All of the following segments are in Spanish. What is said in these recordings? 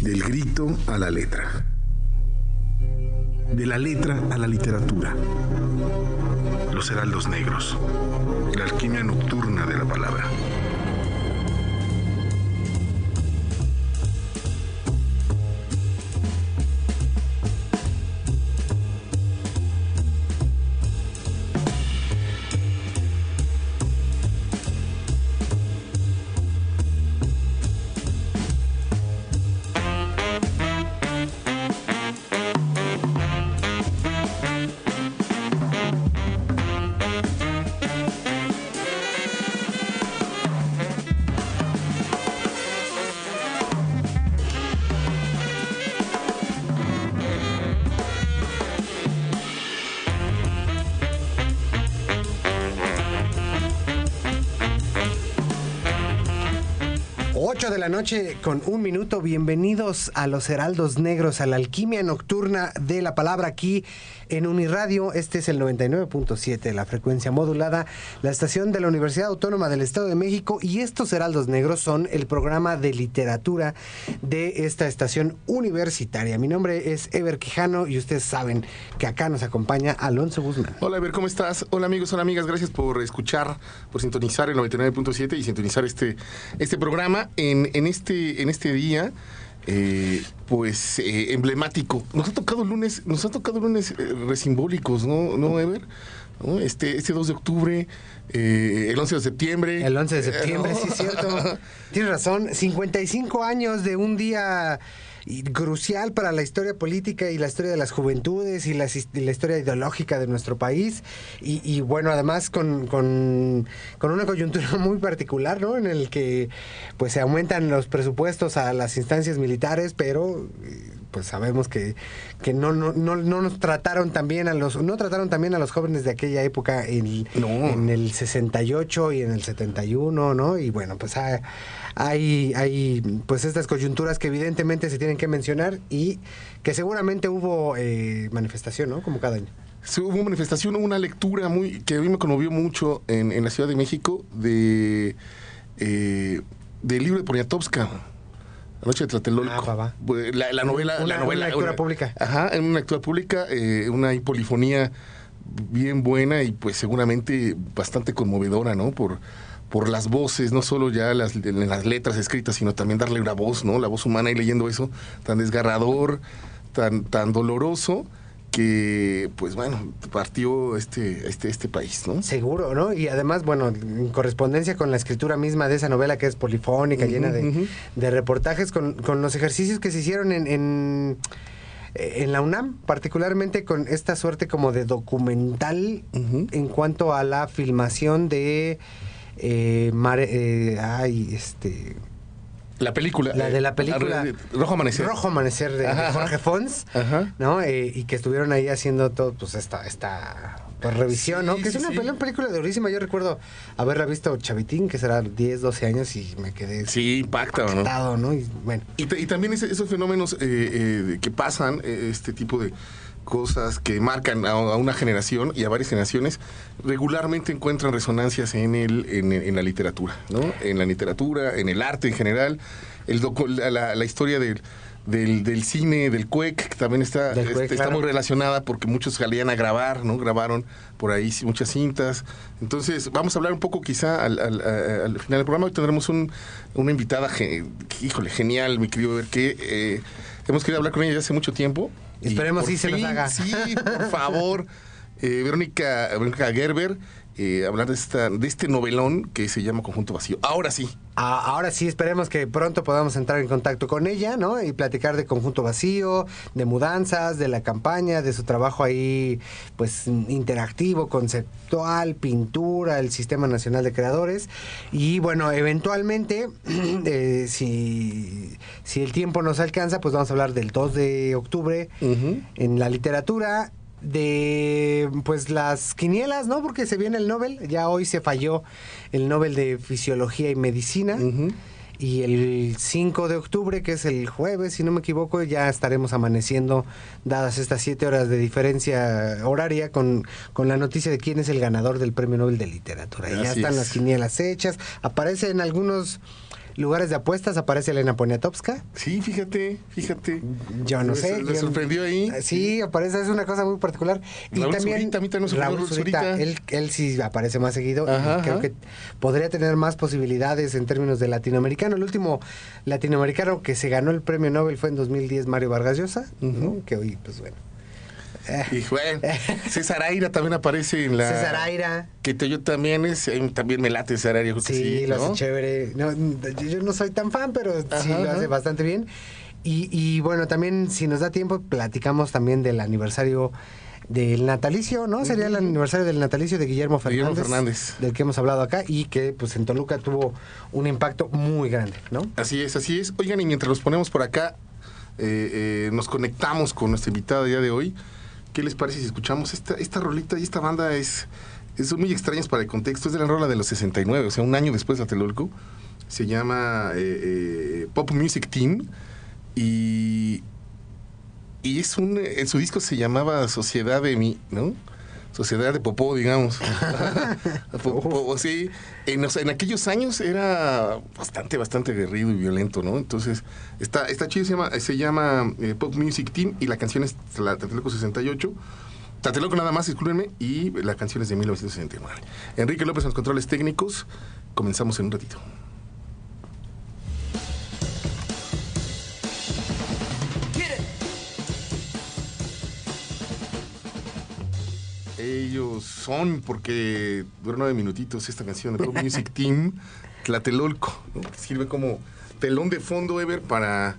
Del grito a la letra. De la letra a la literatura. Los heraldos negros. La alquimia nocturna de la palabra. Noche con un minuto. Bienvenidos a los Heraldos Negros, a la alquimia nocturna de la palabra aquí en Uniradio. Este es el 99.7, la frecuencia modulada, la estación de la Universidad Autónoma del Estado de México. Y estos Heraldos Negros son el programa de literatura de esta estación universitaria. Mi nombre es Ever Quijano y ustedes saben que acá nos acompaña Alonso Guzmán. Hola, Ever, ¿cómo estás? Hola, amigos, hola, amigas. Gracias por escuchar, por sintonizar el 99.7 y sintonizar este, este programa en, en, este, en este día. Eh, pues eh, emblemático. Nos ha tocado lunes, nos ha tocado lunes eh, resimbólicos, ¿no, ¿No Ever? ¿No? Este, este 2 de octubre, eh, el 11 de septiembre. El 11 de septiembre, sí, es cierto. Tienes razón, 55 años de un día y crucial para la historia política y la historia de las juventudes y la, y la historia ideológica de nuestro país. Y, y bueno, además con, con, con, una coyuntura muy particular, ¿no? En el que pues se aumentan los presupuestos a las instancias militares, pero pues sabemos que, que no, no, no, no nos trataron también a los, no trataron también a los jóvenes de aquella época en, no. en el 68 y en el 71, ¿no? Y bueno, pues hay, hay, hay pues estas coyunturas que evidentemente se tienen que mencionar y que seguramente hubo eh, manifestación, ¿no? Como cada año. Sí, hubo manifestación, hubo una lectura muy que a mí me conmovió mucho en, en la Ciudad de México de eh, del libro de Poniatowska. La noche de Tlatelolco. Ah, papá. La, la, novela. Una, la novela una lectura pública. Ajá, en una lectura pública, eh, una hipolifonía bien buena y pues seguramente bastante conmovedora, ¿no? Por, por las voces, no solo ya las, las letras escritas, sino también darle una voz, ¿no? La voz humana y leyendo eso, tan desgarrador, tan, tan doloroso que pues bueno partió este este este país no seguro no y además bueno en correspondencia con la escritura misma de esa novela que es polifónica uh -huh, llena de, uh -huh. de reportajes con, con, los ejercicios que se hicieron en, en en la UNAM, particularmente con esta suerte como de documental uh -huh. en cuanto a la filmación de eh, Mare, eh, ay, este la película. La de la película. Eh, Rojo Amanecer. Rojo Amanecer de, Ajá, de Jorge Fons, Ajá. ¿no? Eh, y que estuvieron ahí haciendo todo, pues esta, esta pues, revisión, Sí, ¿no? Que es sí, una sí. película, película durísima. Yo recuerdo haberla visto chavitín, que será 10, 12 años, y me quedé Sí, impacta, ¿no? impactado, ¿no? Y bueno. Y, ta- y también ese- esos fenómenos eh, que pasan, este tipo de cosas que marcan a, a una generación y a varias generaciones, regularmente encuentran resonancias en, el, en, en la literatura, ¿no? En la literatura, en el arte en general, el docu- la, historia del, del, del cine, del CUEC, que también está, CUEC, este, está claro. muy relacionada porque muchos salían a grabar, ¿no? Grabaron por ahí muchas cintas. Entonces, vamos a hablar un poco quizá al, al- final del programa. Hoy tendremos un, una invitada, híjole, genial, mi querido ver que eh, hemos querido hablar con ella ya hace mucho tiempo. Esperemos sí se nos haga. Sí, por favor. Eh, Verónica, Verónica Gerber, eh, hablar de, esta, de este novelón que se llama Conjunto Vacío. Ahora sí. A- ahora sí, esperemos que pronto podamos entrar en contacto con ella, ¿no? Y platicar de Conjunto Vacío, de mudanzas, de la campaña, de su trabajo ahí, pues, interactivo, conceptual, pintura, el Sistema Nacional de Creadores. Y bueno, eventualmente, eh, si, si el tiempo nos alcanza, pues vamos a hablar del 2 de octubre en la literatura de pues las quinielas, ¿no? Porque se viene el Nobel, ya hoy se falló el Nobel de Fisiología y Medicina. Y el 5 de octubre, que es el jueves, si no me equivoco, ya estaremos amaneciendo, dadas estas siete horas de diferencia horaria, con, con la noticia de quién es el ganador del Premio Nobel de Literatura. Y ya están es. las quinielas hechas, aparecen algunos lugares de apuestas aparece Elena Poniatowska. Sí, fíjate, fíjate. Yo no sé. Quién- sorprendió ahí. Sí, aparece, es una cosa muy particular. Raúl Zurita, a mí también Raúl Zurita, él, él sí aparece más seguido. y creo ajá. que podría tener más posibilidades en términos de latinoamericano. El último latinoamericano que se ganó el premio Nobel fue en 2010 Mario Vargas Llosa, ¿no? que hoy, pues bueno. Eh, Y bueno, César Aira también aparece en la. César Aira. Que te- yo también es, eh, también me late César Aira, Sí, sí, lo ¿no? hace chévere. No, yo no soy tan fan, pero sí Ajá, lo hace bastante bien. Y, y bueno, también, si nos da tiempo, platicamos también del aniversario del natalicio, ¿no? Sería el aniversario del natalicio de Guillermo Fernández. Guillermo Fernández. Del que hemos hablado acá y que, pues, en Toluca tuvo un impacto muy grande, ¿no? Así es, así es. Oigan, y mientras nos ponemos por acá, eh, eh, nos conectamos con nuestra invitada día de hoy. ¿Qué les parece si escuchamos esta, esta rolita y esta banda es, es muy extrañas para el contexto? Es de la rola de los 69, o sea, un año después de Tlatelolco. Se llama eh, eh, Pop Music Team y, y es un, en su disco se llamaba Sociedad de mí, ¿no? Sociedad de Popó, digamos. Po- po- sí, en, o sea, en aquellos años era bastante, bastante aguerrido y violento, ¿no? Entonces, está, está chido, se llama, se llama eh, Pop Music Team y la canción es la Tlatelolco 68. Tlatelolco nada más, discúlpenme, y la canción es de 1969. Enrique López en los controles técnicos. Comenzamos en un ratito. Ellos son, porque dura nueve minutitos esta canción Pop Music Team, Tlatelolco, ¿no? que sirve como telón de fondo, Ever, para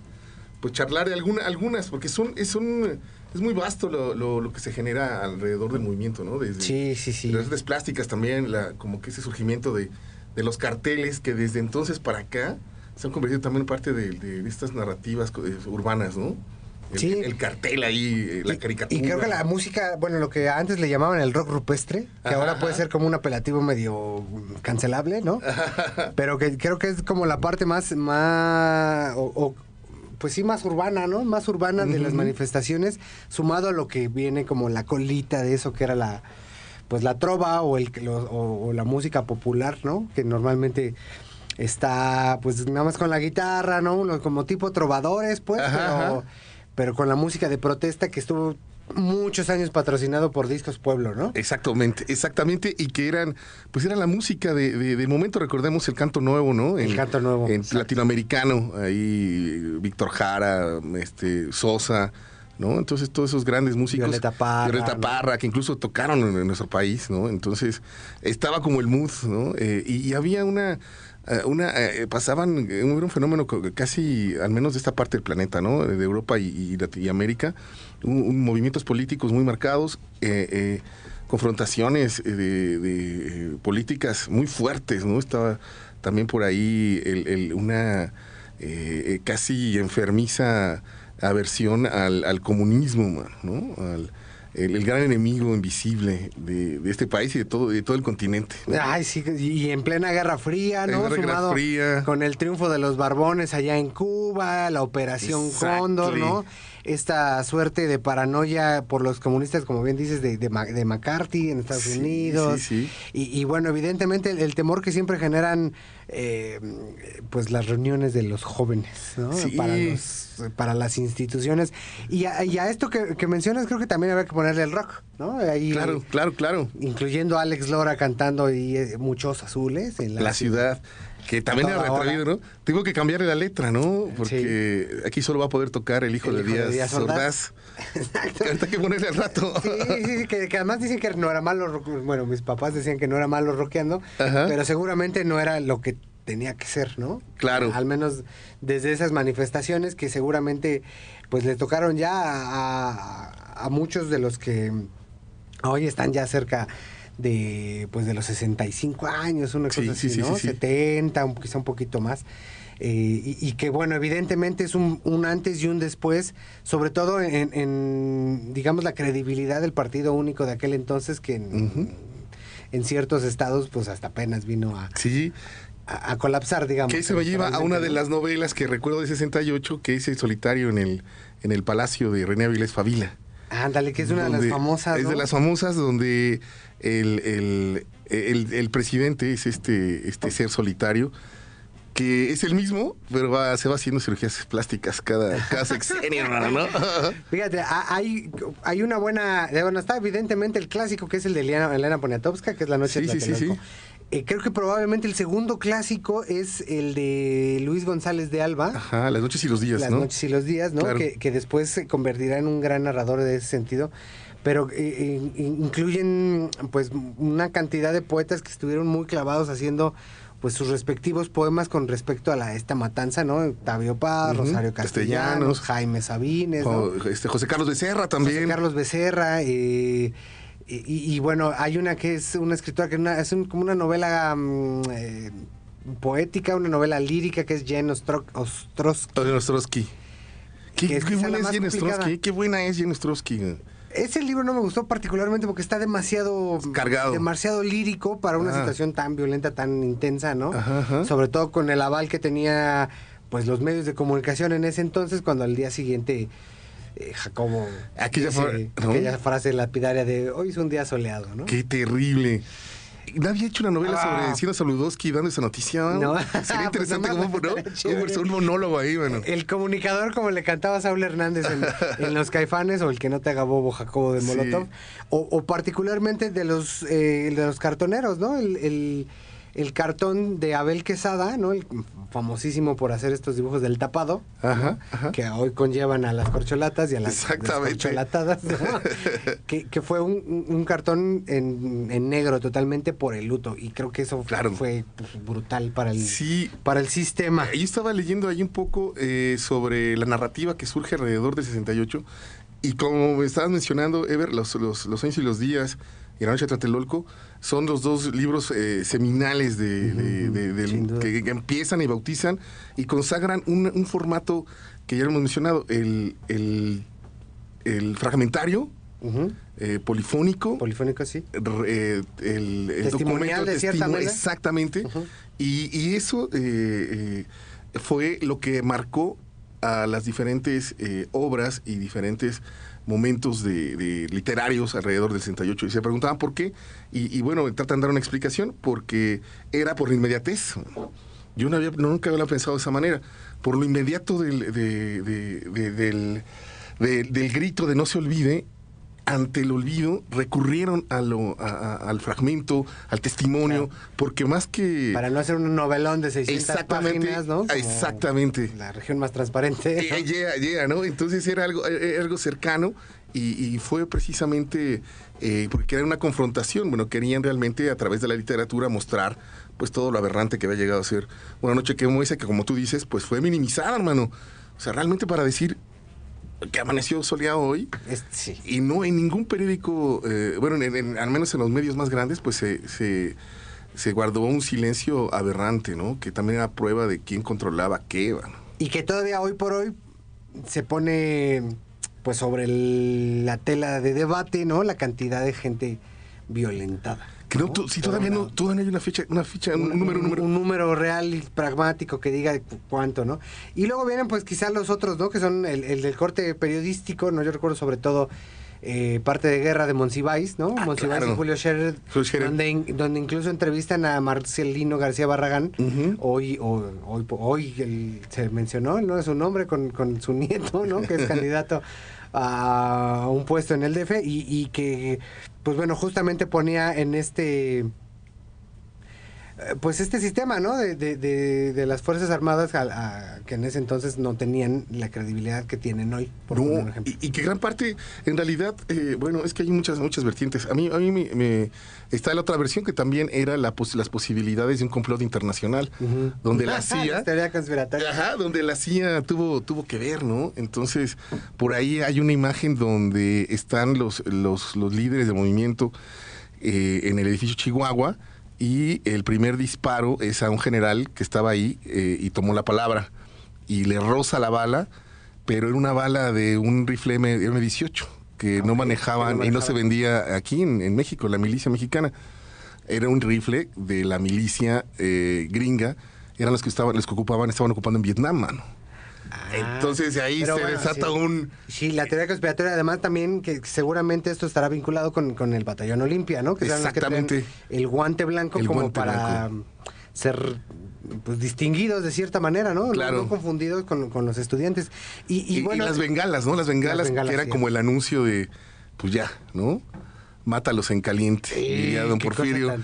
pues charlar de alguna, algunas, porque son, es, un, es muy vasto lo, lo- lo que se genera alrededor del movimiento, ¿no? Desde, Sí, sí, sí. las artes plásticas también, la, como que ese surgimiento de, de los carteles que desde entonces para acá se han convertido también en parte de, de estas narrativas urbanas, ¿no? El, Sí. el cartel ahí, eh, la caricatura. Y creo que la música, bueno, lo que antes le llamaban el rock rupestre, que Ajá, ahora puede ajá. ser como un apelativo medio cancelable, ¿no? Pero que creo que es como la parte más, más, o, o, pues sí, más urbana, ¿no? Más urbana de las manifestaciones, sumado a lo que viene como la colita de eso que era la, pues la trova o, el, lo- o, o la música popular, ¿no? Que normalmente está, pues nada más con la guitarra, ¿no? Como tipo trovadores, pues, Ajá, pero ajá. Pero con la música de protesta que estuvo muchos años patrocinado por Discos Pueblo, ¿no? Exactamente, exactamente, y que eran, pues era la música de, momento, recordemos el canto nuevo, ¿no? El canto nuevo, En exacto. latinoamericano, ahí Víctor Jara, este, Sosa, ¿no? Entonces todos esos grandes músicos. Violeta Parra, Violeta ¿no? Parra, que incluso tocaron en, en nuestro país, ¿no? Entonces estaba como el mood, ¿no? Eh, y, y había una... eh, Una, eh, pasaban, eh, era un fenómeno casi, al menos de esta parte del planeta, ¿no? De Europa y, América, un- un- movimientos políticos muy marcados, eh, eh, confrontaciones de, políticas muy fuertes, ¿no? Estaba también por ahí el- el- una casi enfermiza aversión al, al comunismo, ¿no? Al- el, el gran enemigo invisible de, de este país y de todo, de todo el continente. Ay, sí, y en plena Guerra Fría, ¿no? En Guerra Fría. con el triunfo de los Barbones allá en Cuba, la Operación Exactly. Cóndor, ¿no? Esta suerte de paranoia por los comunistas, como bien dices, de, de, McCarthy en Estados Sí, Unidos. sí, sí. Y, y bueno, evidentemente el, el temor que siempre generan, eh, pues las reuniones de los jóvenes, ¿no? Sí. Para, los- para las instituciones. Y a, y a esto que, que mencionas, creo que también habría que ponerle el rock, ¿no? Ahí, Claro, claro, claro. incluyendo a Alex Lora cantando y eh, muchos azules en la, La ciudad, que también era hora. ¿no? Tengo que cambiarle la letra, ¿no? Porque aquí solo va a poder tocar el hijo, El de, hijo de Díaz, Ordaz. Exacto. Que que ponerle al rato. Sí, sí, sí, que, que además dicen que no era malo, bueno, mis papás decían que no era malo rockeando, Ajá. pero seguramente no era lo que tenía que ser, ¿no? Claro. Al menos desde esas manifestaciones que seguramente pues le tocaron ya a, a- a muchos de los que hoy están ya cerca de pues de los 65 años, una cosa sí, así, sí, ¿no? sí, sí. 70, un- quizá un poquito más. Eh, y, y que bueno, evidentemente es un, un antes y un después, sobre todo en, en, digamos, la credibilidad del partido único de aquel entonces que en, en ciertos estados pues hasta apenas vino a, Sí, a, a colapsar, digamos. que eso me lleva a una de las novelas que recuerdo de 68, que El solitario en el, en el palacio de René Avilés Favila. Ándale, que es una de las famosas. Es de las famosas donde el, el, el- el presidente es este, este ser solitario que es el mismo, pero va, se va haciendo cirugías plásticas cada, cada sexenio, ¿no? Fíjate, hay, hay una buena, bueno, está evidentemente el clásico que es el de Elena, Elena Poniatowska, que es La Noche Sí, de sí, sí, sí. Eh, creo que probablemente el segundo clásico es el de Luis González de Alba. Ajá, las noches y los días, Las ¿no? noches y los días, ¿no? Claro. Que, que después se convertirá en un gran narrador de ese sentido. Pero eh, eh, incluyen pues una cantidad de poetas que estuvieron muy clavados haciendo pues sus respectivos poemas con respecto a la esta matanza, ¿no? Octavio Paz, Rosario Castellanos, Castellanos. Jaime Sabines, este, José Carlos Becerra también. José Carlos Becerra. eh, y, y- y bueno, hay una que es una escritora que es, una- es un- como una novela mm, eh, poética, una novela lírica que es Jen Ostro- Ostrowski. Ostrowski. Qué, Que es qué quizá buena es complicada. Ostrowski, qué buena es Jen Ostrowski. Ese libro no me gustó particularmente porque está demasiado Cargado. demasiado lírico para una Ah. situación tan violenta, tan intensa, ¿no? Ajá, ajá. Sobre todo con el aval que tenía pues los medios de comunicación en ese entonces cuando al día siguiente eh, Jacobo Aquella ese- fra- ¿no? aquella frase lapidaria de hoy es un día soleado, ¿no? Qué terrible. Nadie ha hecho una novela Ah. sobre Ciro Saludowski dando esa noticia. No. Sería interesante como, un monólogo ahí, bueno. El comunicador, como le cantaba Saúl Hernández en, en Los Caifanes, o el que no te haga bobo Jacobo de Sí. Molotov, o, o particularmente de los eh, de los cartoneros, ¿no? El, el- el cartón de Abel Quesada, ¿no? El famosísimo por hacer estos dibujos del tapado, ¿no? Ajá, que hoy conllevan a las corcholatas y a las corcholatadas, ¿no? que, que fue un, un- un cartón en, en negro totalmente por el luto, y creo que eso Claro. fue pues, brutal para el, Sí. para el sistema. Yo estaba leyendo ahí un poco eh, sobre la narrativa que surge alrededor del 68 y como me estabas mencionando, Ever, los, los, los años y los días y la noche de Tlatelolco son los dos libros eh, seminales de, que, que empiezan y bautizan y consagran un, un formato que ya lo hemos mencionado, el, el, el fragmentario, eh, polifónico, Polifónico, sí. eh, el, el Testimonial de cierta manera. exactamente y, y eso eh, fue lo que marcó a las diferentes obras y diferentes momentos de, literarios alrededor del 68 y se preguntaban por qué y, bueno tratan de dar una explicación porque era por la inmediatez. Yo no había, nunca había pensado de esa manera. Por lo inmediato del, de- de- de- del, de- del grito de no se olvide ante el olvido recurrieron a lo, a- a- al fragmento, al testimonio, porque más que... Para no hacer un novelón de 600 Exactamente, páginas, ¿no? Como exactamente. La región más transparente. ¿no? Eh, llega, llega, ¿no? Entonces era algo, era algo cercano y, y fue precisamente eh, porque era una confrontación. Bueno, querían realmente a través de la literatura mostrar pues todo lo aberrante que había llegado a ser una noche que como esa que como tú dices, pues fue minimizada, hermano. O sea, realmente para decir que amaneció soleado hoy sí. y no en ningún periódico, eh, bueno, en- en- al menos en los medios más grandes, pues se, se, se guardó un silencio aberrante, ¿no? Que también era prueba de quién controlaba qué, bueno. Y que todavía hoy por hoy se pone pues sobre el- la tela de debate, ¿no? La cantidad de gente violentada. Que no, si todavía no, todavía hay una fecha, una ficha, un, número, un número. un número real y pragmático que diga cu- cuánto, ¿no? Y luego vienen pues quizás los otros, ¿no? Que son el, el del corte periodístico, ¿no? Yo recuerdo sobre todo eh, parte de Guerra de Monsiváis, ¿no? Ah, Monsiváis claro. y Julio Scherer, Scherer. Donde, in- donde incluso entrevistan a Marcelino García Barragán. Hoy, hoy, hoy, hoy el- se mencionó, ¿no? Su nombre con, con su nieto, ¿no? Que es candidato a un puesto en el DF y, y que, pues bueno, justamente ponía en este pues este sistema, ¿no? De, de, de, de las Fuerzas Armadas a- a- que en ese entonces no tenían la credibilidad que tienen hoy, por No, un ejemplo. y, y que gran parte, en realidad, eh, bueno, es que hay muchas, muchas vertientes. A mí, a mí me, me- está la otra versión que también era la pos- las posibilidades de un complot internacional, donde la CIA, conspiratoria. Ajá, donde la CIA tuvo, tuvo que ver, ¿no? Entonces, por ahí hay una imagen donde están los, los, los líderes del movimiento eh, en el edificio Chihuahua y el primer disparo es a un general que estaba ahí eh, y tomó la palabra y le roza la bala, pero era una bala de un rifle M- M18 que no manejaban y no se vendía aquí en, en México, la milicia mexicana. Era un rifle de la milicia eh, gringa, eran los que estaban, los que ocupaban, estaban ocupando en Vietnam, mano. Ah, Entonces ahí pero se bueno, desata sí. un Sí, la teoría conspiratoria, además también que seguramente esto estará vinculado con, con el batallón Olimpia, ¿no? Que los Exactamente. el guante blanco El como guante para blanco. ser pues distinguidos de cierta manera, ¿no? No- Claro. No, confundidos con, con los estudiantes. Y, y Y, y bueno, las bengalas, ¿no? Las bengalas, bengalas, que era sí. como el anuncio de, pues ya, ¿no? Mátalos en caliente, Sí, diría don Porfirio.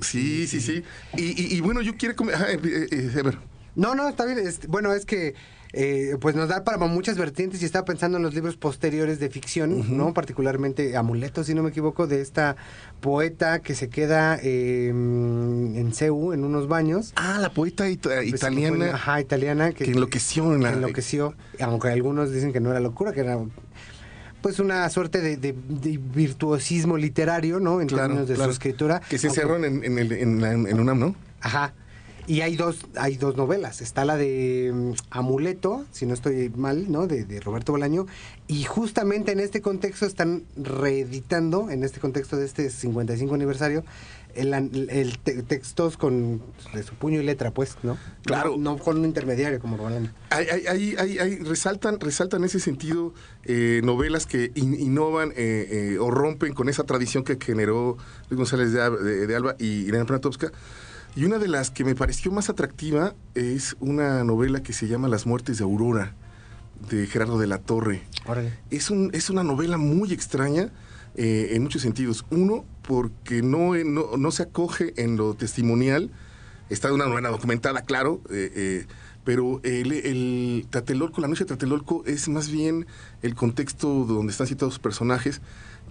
Sí, sí, sí. Y, bueno, yo quiero... comer- ajá, eh, eh, a ver. No, no, está bien. bueno, es que eh, pues nos da para muchas vertientes y estaba pensando en los libros posteriores de ficción, ¿no? Particularmente Amuleto, si no me equivoco, de esta poeta que se queda eh, en CEU, en unos baños. Ah, la poeta Pues, italiana Ajá, italiana. que enloqueció en que enloqueció, aunque algunos dicen que no era locura, que era pues una suerte de, de- de virtuosismo literario, ¿no? En Claro, términos de claro. su escritura. Que se encerró en, en, el- en la- en UNAM, ¿no? Ajá. Y hay dos, hay dos novelas. Está la de mm, Amuleto, si no estoy mal, ¿no? De, de Roberto Bolaño. Y justamente en este contexto están reeditando, en este contexto de este 55 aniversario, el, el te- textos con de su puño y letra, pues, ¿no? Claro. No, no con un intermediario como Bolaño. Hay, hay, hay, hay- hay- resaltan, resaltan en ese sentido eh, novelas que in- innovan eh, eh, o rompen con esa tradición que generó Luis González de, de- de Alba y Irene Poniatowska. Y una de las que me pareció más atractiva es una novela que se llama Las muertes de Aurora, de Gerardo de la Torre. Órale. Es, un, es una novela muy extraña eh, en muchos sentidos. Uno, porque no, no, no se acoge en lo testimonial. Está de una novela documentada, claro, eh, eh, pero el, el Tlatelolco, la noche de Tlatelolco es más bien el contexto donde están citados personajes,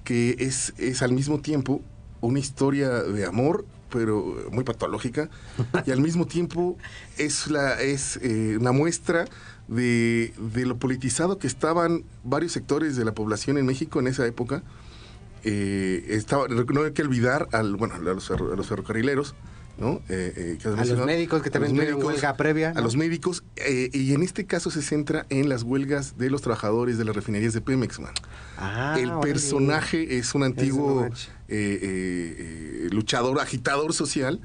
que es, es al mismo tiempo una historia de amor, pero muy patológica, y al mismo tiempo es, la, es eh, una muestra de, de lo politizado que estaban varios sectores de la población en México en esa época. Eh, estaba, no hay que olvidar al, bueno, a, los, ferro- a los ferrocarrileros, ¿no? Eh, eh, A los médicos que también tuvieron huelga previa, A los médicos, eh, y en este caso se centra en las huelgas de los trabajadores de las refinerías de Pemex, man. Ah, el personaje es un antiguo luchador, agitador social,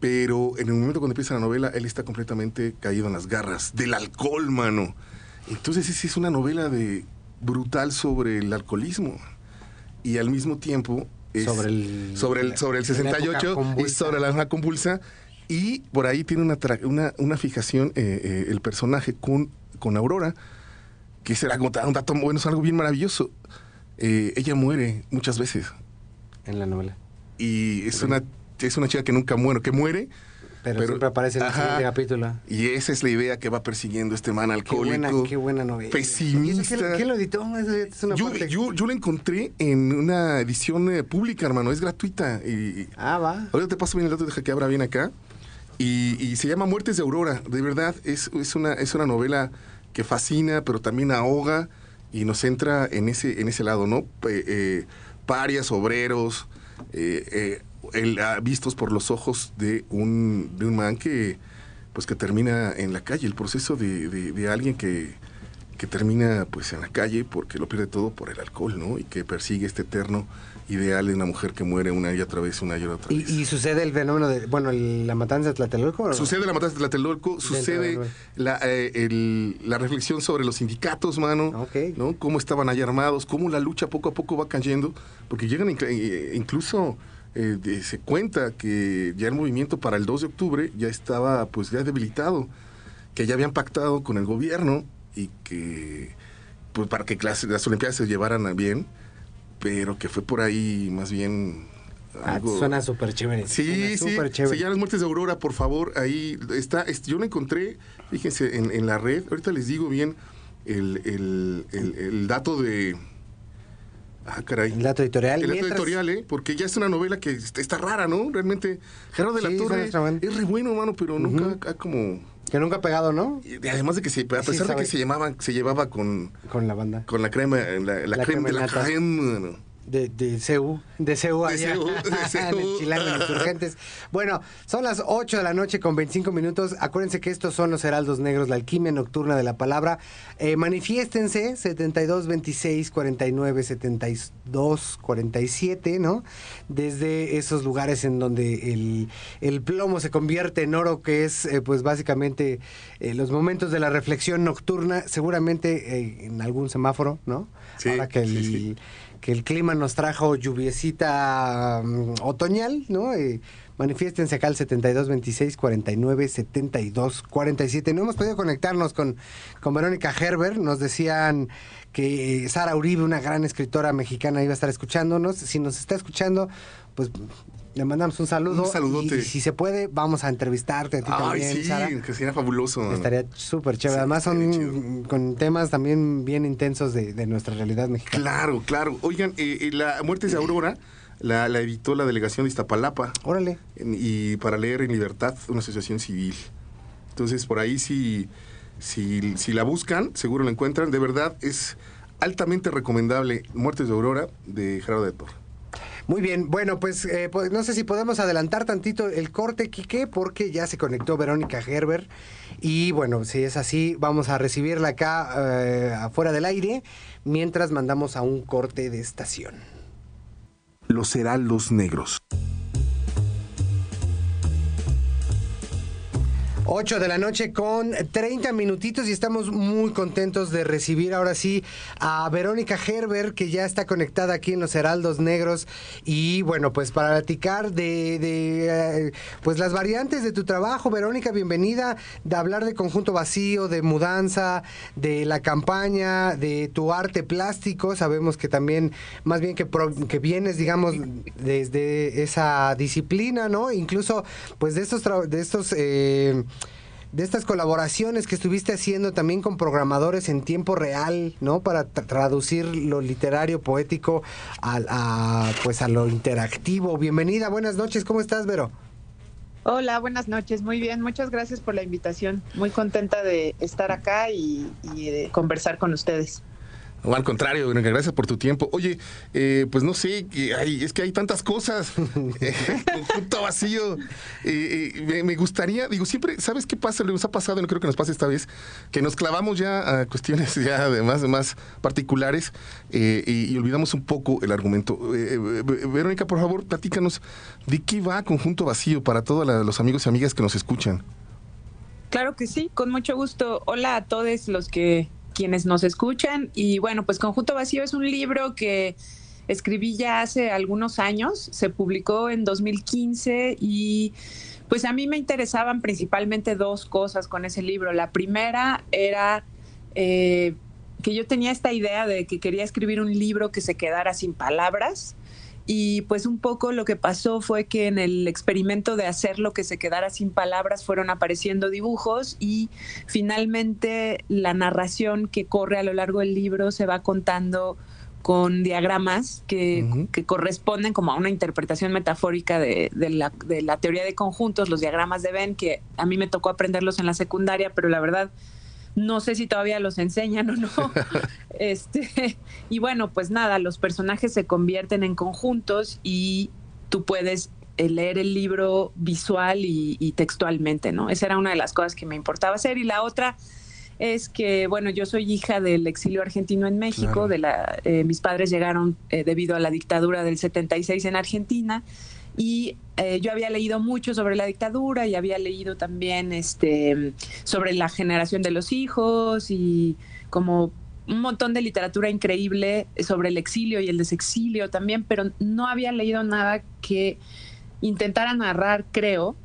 pero en el momento cuando empieza la novela, él está completamente caído en las garras del alcohol, mano. Entonces, esa es una novela de brutal sobre el alcoholismo. Y al mismo tiempo. Es Sobre el- sobre el, sobre el la época 68 y sobre la época convulsa. Y por ahí tiene una, tra- una, una fijación eh, eh, el personaje con, con Aurora, que será como un dato bueno, es algo bien maravilloso. Eh, ella muere muchas veces En la novela. y es una es una chica que nunca muere, que muere. Pero, siempre aparece en el siguiente capítulo. Y esa es la idea que va persiguiendo este man Qué alcohólico. buena, qué buena novela. Pesimista. ¿Y eso ¿Quién, quién lo editó? Es una Yo, parte- yo, yo la encontré en una edición eh, pública, hermano, es gratuita. Y, Ah, va. ahorita te paso bien el dato, deja que abra bien acá. Y, y se llama Muertes de Aurora. De verdad, es, es, una, es una novela que fascina, pero también ahoga y nos centra en ese, en ese lado, ¿no? Eh, eh, parias, obreros, eh, eh, el- ah, vistos por los ojos de un, de un man que, pues, que termina en la calle. El proceso de, de- de alguien que, que termina pues en la calle porque lo pierde todo por el alcohol, ¿no? Y que persigue este eterno ideal de una mujer que muere una y otra vez, una y otra vez. y sucede el fenómeno de, bueno, el- la matanza de Tlatelolco. ¿o no? Sucede la matanza de Tlatelolco, sucede la, eh, el- la reflexión sobre los sindicatos, mano, Ok. ¿no? Cómo estaban ahí armados, cómo la lucha poco a poco va cayendo, porque llegan eh, incluso, eh, de- se cuenta que ya el movimiento para el 2 de octubre ya estaba pues ya debilitado, que ya habían pactado con el gobierno y que pues para que las, las Olimpiadas se llevaran a bien, pero que fue por ahí más bien Ah, suena súper chévere. Sí, sí. súper Se chévere. llama Las Muertes de Aurora, por favor. Ahí está. es- yo lo encontré, fíjense, en, en la red. Ahorita les digo bien el, el- el- el dato de. Ah, caray. El dato editorial. El dato Mientras- editorial, ¿eh? Porque ya es una novela que está, rara, ¿no? Realmente. Gerardo de la Sí, Torre es re bueno, mano, pero nunca ha como. Que nunca ha pegado, ¿no? y Además de que se, a Sí, pesar de que se llamaba, se llevaba con, Con la banda. con la crema, la, la de la crema, ¿no? De, de CEU, de CEU De allá, de en CEU. el Chilango, en Insurgentes. Bueno, son las 8 de la noche con 25 minutos. Acuérdense que estos son los Heraldos Negros, la alquimia nocturna de la palabra. Eh, manifiéstense, 72 26 49 72 47, ¿no? Desde esos lugares en donde el, el plomo se convierte en oro, que es, eh, pues, básicamente eh, los momentos de la reflexión nocturna, seguramente eh, en algún semáforo, ¿no? Sí, Ahora que el, sí, sí. Que el clima nos trajo lluviecita mm, otoñal, ¿no? Eh, Manifiéstense acá al 72 26 49 72 47. No hemos podido conectarnos con, con Verónica Herber. Nos decían que Sara Uribe, una gran escritora mexicana, iba a estar escuchándonos. Si nos está escuchando, pues le mandamos un saludo. Un saludote. Y, si se puede, vamos a entrevistarte a ti Ay, también, sí, Sara. que sería fabuloso. Estaría súper chévere. Sí, Además son con temas también bien intensos de, de nuestra realidad mexicana. Claro, claro. Oigan, eh, eh, la Muertes de Aurora la, la editó la delegación de Iztapalapa Órale. en- y para leer en libertad una asociación civil. Entonces, por ahí si, si, si la buscan, seguro la encuentran. De verdad, es altamente recomendable Muertes de Aurora de Gerardo de Tor. Muy bien, bueno, pues, eh, no sé si podemos adelantar tantito el corte, Quique, porque ya se conectó Verónica Gerber. Y bueno, si es así, vamos a recibirla acá eh, afuera del aire, mientras mandamos a un corte de estación. Los heraldos negros. 8 de la noche con 30 minutitos y estamos muy contentos de recibir ahora sí a Verónica Gerber que ya está conectada aquí en los Heraldos Negros. Y bueno pues para platicar de, de, eh, pues las variantes de tu trabajo Verónica bienvenida de hablar de conjunto vacío de mudanza de la campaña de tu arte plástico. Sabemos que también más bien que, pro- que vienes digamos desde esa disciplina no incluso pues de estos de estos eh, de estas colaboraciones que estuviste haciendo también con programadores en tiempo real, ¿no? Para tra- traducir lo literario, poético al- a, pues a lo interactivo. Bienvenida, buenas noches, ¿cómo estás, Vero? Hola, buenas noches. Muy bien, muchas gracias por la invitación. Muy contenta de estar acá y, y de conversar con ustedes. No, al contrario, gracias por tu tiempo. Oye, eh, pues no sé, es que hay tantas cosas. Conjunto vacío. Eh, eh, me, gustaría, digo, siempre, ¿sabes qué pasa? Nos ha pasado, no creo que nos pase esta vez, que nos clavamos ya a cuestiones ya de más, más particulares y, y olvidamos un poco el argumento. Verónica, por favor, platícanos de qué va Conjunto Vacío para todos los amigos y amigas que nos escuchan. Claro que sí, con mucho gusto. Hola a todos los que quienes nos escuchan y bueno, pues Conjunto Vacío es un libro que escribí ya hace algunos años, se publicó en 2015 y pues a mí me interesaban principalmente dos cosas con ese libro. La primera era eh, que yo tenía esta idea de que quería escribir un libro que se quedara sin palabras. Y pues un poco lo que pasó fue que en el experimento de hacer lo que se quedara sin palabras fueron apareciendo dibujos y finalmente la narración que corre a lo largo del libro se va contando con diagramas que, que corresponden como a una interpretación metafórica de, de la, de la teoría de conjuntos, los diagramas de Venn, que a mí me tocó aprenderlos en la secundaria, pero la verdad no sé si todavía los enseñan o no. este, y bueno, pues nada, los personajes se convierten en conjuntos y tú puedes eh, leer el libro visual y, y textualmente, ¿no? Esa era una de las cosas que me importaba hacer. Y la otra es que, bueno, yo soy hija del exilio argentino en México, Claro. de la, eh, mis padres llegaron eh, debido a la dictadura del 76 en Argentina y eh, yo había leído mucho sobre la dictadura y había leído también este, sobre la generación de los hijos y como un montón de literatura increíble sobre el exilio y el desexilio también, pero no había leído nada que intentara narrar, creo,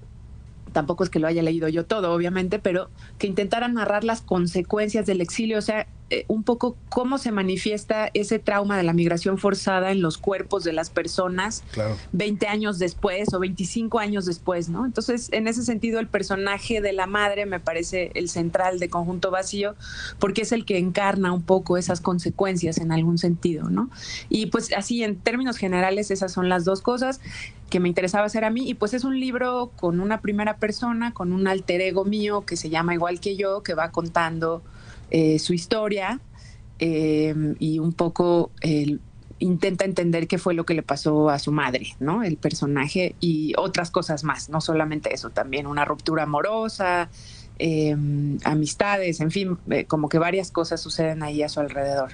tampoco es que lo haya leído yo todo, obviamente, pero que intentara narrar las consecuencias del exilio, o sea, eh, un poco cómo se manifiesta ese trauma de la migración forzada en los cuerpos de las personas Claro. 20 años después o 25 años después, ¿no? Entonces, en ese sentido, el personaje de la madre me parece el central de Conjunto Vacío, porque es el que encarna un poco esas consecuencias en algún sentido, ¿no? Y pues así, en términos generales, esas son las dos cosas que me interesaba hacer a mí. Y pues es un libro con una primera persona, con un alter ego mío que se llama igual que yo, que va contando eh, su historia eh, y un poco intenta entender qué fue lo que le pasó a su madre, ¿no? El personaje y otras cosas más, no solamente eso, también una ruptura amorosa, eh, amistades, en fin, eh, como que varias cosas suceden ahí a su alrededor.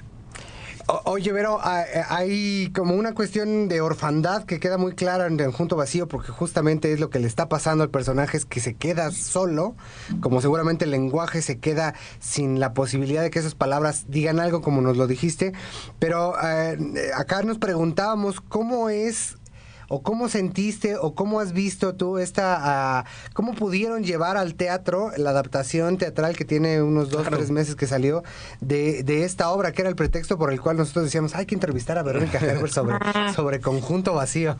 Oye, Vero, a- hay como una cuestión de orfandad que queda muy clara en Conjunto Vacío, porque justamente es lo que le está pasando al personaje, es que se queda solo, como seguramente el lenguaje se queda sin la posibilidad de que esas palabras digan algo, como nos lo dijiste. Pero eh, acá nos preguntábamos cómo es o cómo sentiste o cómo has visto tú esta, uh, cómo pudieron llevar al teatro la adaptación teatral que tiene unos dos, tres meses que salió de, de, esta obra, que era el pretexto por el cual nosotros decíamos, hay que entrevistar a Verónica Gerber sobre, sobre conjunto vacío.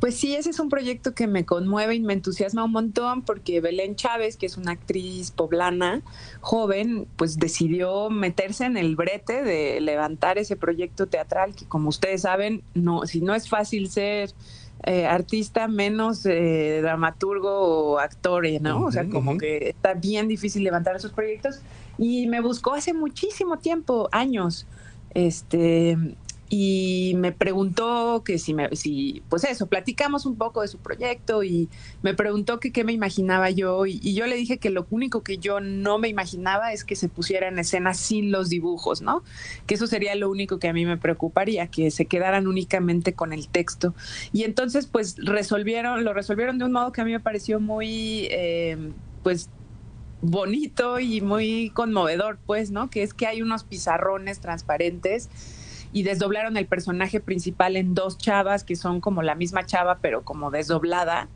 Pues sí, ese es un proyecto que me conmueve y me entusiasma un montón porque Belén Chávez, que es una actriz poblana joven, pues decidió meterse en el brete de levantar ese proyecto teatral que como ustedes saben, no si no es fácil ser eh, artista menos eh, dramaturgo o actor, ¿no? o sea, como que está bien difícil levantar esos proyectos y me buscó hace muchísimo tiempo, años. Este, y me preguntó que si, me, si, pues eso, platicamos un poco de su proyecto y me preguntó que qué me imaginaba yo y, yo le dije que lo único que yo no me imaginaba es que se pusiera en escena sin los dibujos, ¿no? Que eso sería lo único que a mí me preocuparía, que se quedaran únicamente con el texto. Y entonces, pues resolvieron, lo resolvieron de un modo que a mí me pareció muy, eh, pues bonito y muy conmovedor, pues, ¿no? Que es que hay unos pizarrones transparentes y desdoblaron el personaje principal en dos chavas que son como la misma chava pero como desdoblada.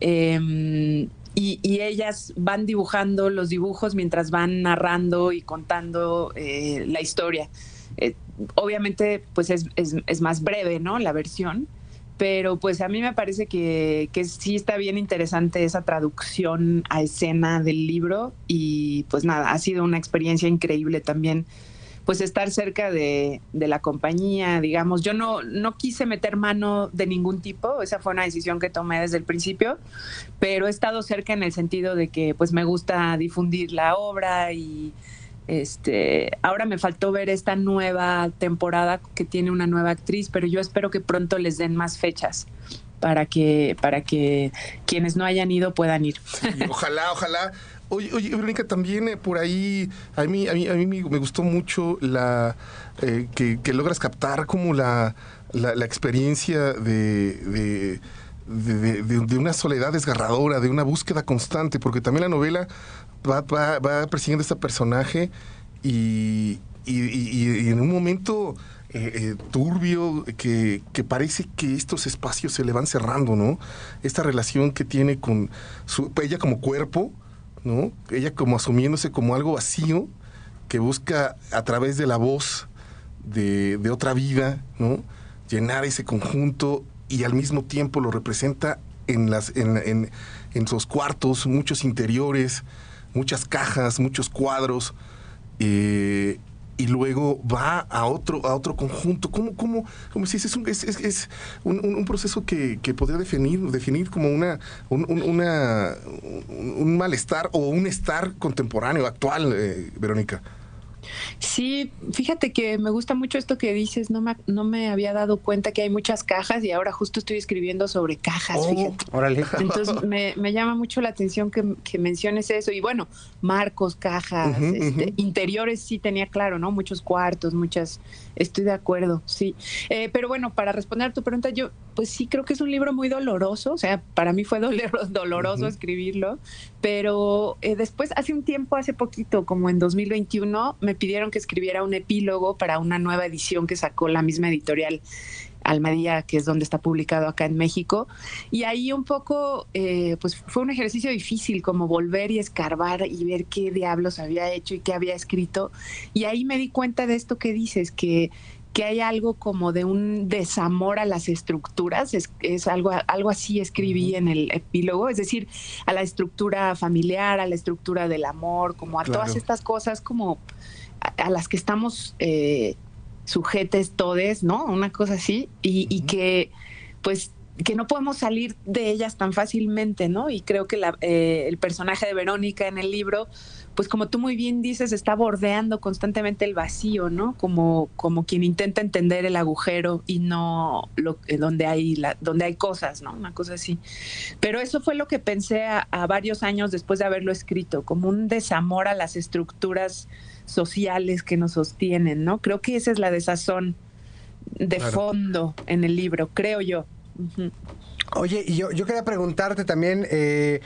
Em, y, ellas van dibujando los dibujos mientras van narrando y contando eh, la historia. Eh, obviamente, pues es, es, más breve, ¿no? La versión, pero pues a mí me parece que, que, sí está bien interesante esa traducción a escena del libro y pues nada, ha sido una experiencia increíble también pues estar cerca de, la compañía, digamos. Yo no, no quise meter mano de ningún tipo, esa fue una decisión que tomé desde el principio, pero he estado cerca en el sentido de que pues me gusta difundir la obra y este ahora me faltó ver esta nueva temporada que tiene una nueva actriz, pero yo espero que pronto les den más fechas para que para que quienes no hayan ido puedan ir. ojalá, ojalá. Oye, oye, Verónica, también eh, por ahí, a mí, a mí, a mí me, gustó mucho la eh, que, logras captar como la, la, experiencia de, de, una soledad desgarradora, de una búsqueda constante, porque también la novela va, va, va persiguiendo a este personaje y, y, en un momento eh, turbio que, que, parece que estos espacios se le van cerrando, ¿no? Esta relación que tiene con su, ella como cuerpo, Ella como asumiéndose como algo vacío que busca a través de la voz de, otra vida. Llenar ese conjunto y al mismo tiempo lo representa en, sus cuartos, muchos interiores, muchas cajas, muchos cuadros. Eh, y luego va a otro, a otro conjunto. ¿Cómo, cómo, cómo si es, un, es, un, un, proceso que, que, podría definir, definir como una, un, una, un malestar o un estar contemporáneo, actual, eh, Verónica? Sí, fíjate que me gusta mucho esto que dices, no me, no me había dado cuenta que hay muchas cajas y ahora justo estoy escribiendo sobre cajas, oh, fíjate. Entonces me, llama mucho la atención que, menciones eso y bueno, marcos, cajas, este, interiores sí tenía claro, ¿no? Muchos cuartos, muchas, estoy de acuerdo, sí. Eh, pero bueno, para responder a tu pregunta, yo pues sí creo que es un libro muy doloroso, o sea, para mí fue doloroso escribirlo, pero eh, después, hace un tiempo, hace poquito, como en 2021, me pidieron que escribiera un epílogo para una nueva edición que sacó la misma editorial Almadía, que es donde está publicado acá en México. Y ahí un poco, eh, pues fue un ejercicio difícil, como volver y escarbar y ver qué diablos había hecho y qué había escrito. Y ahí me di cuenta de esto que dices, que que hay algo como de un desamor a las estructuras, es, es, algo, algo así escribí en el epílogo, es decir, a la estructura familiar, a la estructura del amor, como a todas estas cosas como a, las que estamos eh, sujetes todes, ¿no? Una cosa así, y, que pues que no podemos salir de ellas tan fácilmente, ¿no? Y creo que la, eh, el personaje de Verónica en el libro, pues como tú muy bien dices, está bordeando constantemente el vacío, ¿no? Como, como quien intenta entender el agujero y no lo eh, donde hay la, donde hay cosas, ¿no? Una cosa así. Pero eso fue lo que pensé a, varios años después de haberlo escrito, como un desamor a las estructuras sociales que nos sostienen, ¿no? Creo que esa es la desazón de fondo en el libro, creo yo. Oye, yo, yo quería preguntarte también, eh,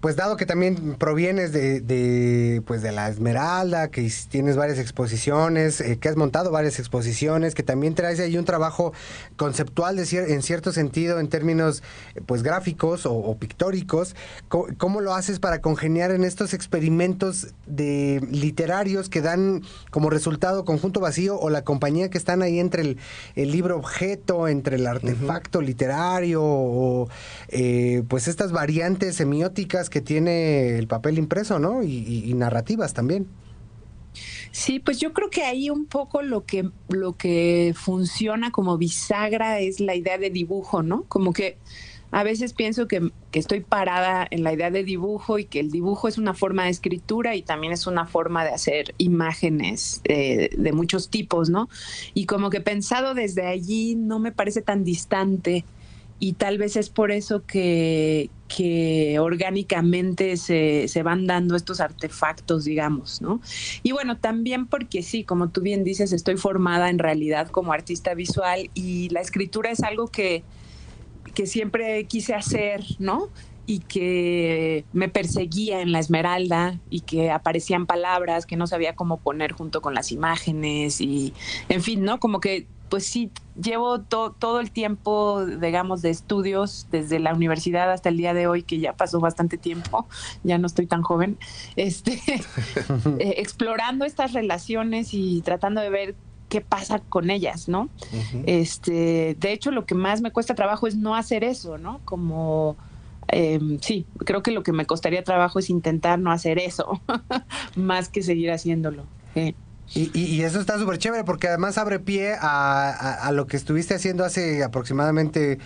pues dado que también provienes de, pues de la Esmeralda, que tienes varias exposiciones, eh, que has montado varias exposiciones, que también traes ahí un trabajo conceptual de en cierto sentido en términos pues gráficos o, pictóricos, ¿cómo, lo haces para congeniar en estos experimentos de literarios que dan como resultado conjunto vacío o la compañía que están ahí entre el, libro objeto, entre el artefacto literario o eh, pues estas variantes semióticas que tiene el papel impreso, ¿no? Y, narrativas también. Sí, pues yo creo que ahí un poco lo que, lo que funciona como bisagra es la idea de dibujo, ¿no? Como que a veces pienso que, estoy parada en la idea de dibujo y que el dibujo es una forma de escritura y también es una forma de hacer imágenes eh, de muchos tipos, ¿no? Y como que pensado desde allí no me parece tan distante y tal vez es por eso que, orgánicamente se, se, van dando estos artefactos, digamos, ¿no? Y bueno, también porque sí, como tú bien dices, estoy formada en realidad como artista visual y la escritura es algo que, que siempre quise hacer, ¿no? y que me perseguía en la Esmeralda y que aparecían palabras que no sabía cómo poner junto con las imágenes y en fin, ¿no? Como que pues sí, llevo todo el tiempo, digamos, de estudios desde la universidad hasta el día de hoy, que ya pasó bastante tiempo, ya no estoy tan joven, este, eh, explorando estas relaciones y tratando de ver qué pasa con ellas, ¿no? Este, de hecho, lo que más me cuesta trabajo es no hacer eso, ¿no? Como em, sí, creo que lo que me costaría trabajo es intentar no hacer eso, más que seguir haciéndolo. Y, eso está súper chévere porque además abre pie a, lo que estuviste haciendo hace aproximadamente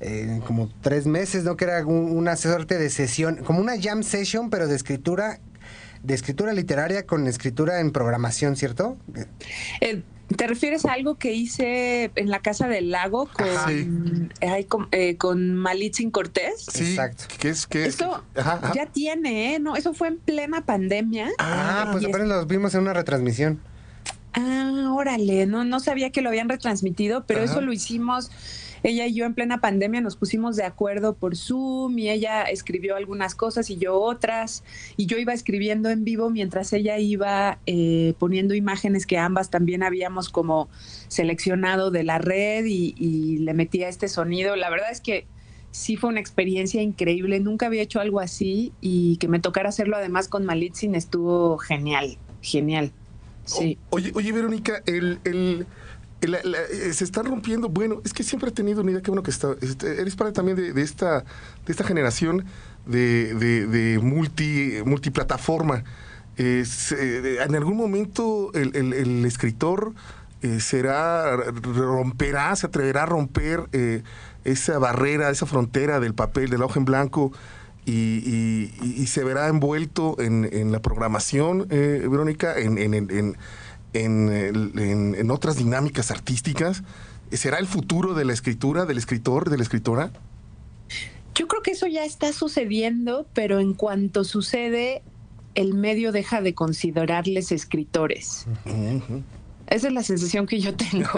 eh, como tres meses, ¿no? Que era una suerte de sesión, como una jam session, pero de escritura, de escritura literaria con escritura en programación, ¿cierto? Eh, ¿Te refieres a algo que hice en la Casa del Lago con, eh, con, Malitzin Cortés? Sí, Exacto. ¿Qué es, qué Eso ya tiene, ¿eh? No, eso fue en plena pandemia. Ah, pues apenas lo vimos en una retransmisión. Ah, órale, no, no sabía que lo habían retransmitido, pero eso lo hicimos ella y yo en plena pandemia nos pusimos de acuerdo por Zoom y ella escribió algunas cosas y yo otras y yo iba escribiendo en vivo mientras ella iba eh, poniendo imágenes que ambas también habíamos como seleccionado de la red y, y le metía este sonido. La verdad es que sí fue una experiencia increíble, nunca había hecho algo así y que me tocara hacerlo además con Malitzin estuvo genial, genial. Sí. oye, oye, Verónica, el, el, eh, se está rompiendo. Bueno, es que siempre he tenido una idea, que bueno que está, este, eres parte también de, esta, de esta generación de, de, multi, multiplataforma. Eh, en algún momento el, escritor eh, será, romperá, se atreverá a romper esa barrera, esa frontera del papel, del hoja en blanco. Y, se verá envuelto en, la programación, Verónica, en, en en, otras dinámicas artísticas? ¿Será el futuro de la escritura, del escritor, de la escritora? Yo creo que eso ya está sucediendo, pero en cuanto sucede, el medio deja de considerarles escritores. Esa es la sensación que yo tengo.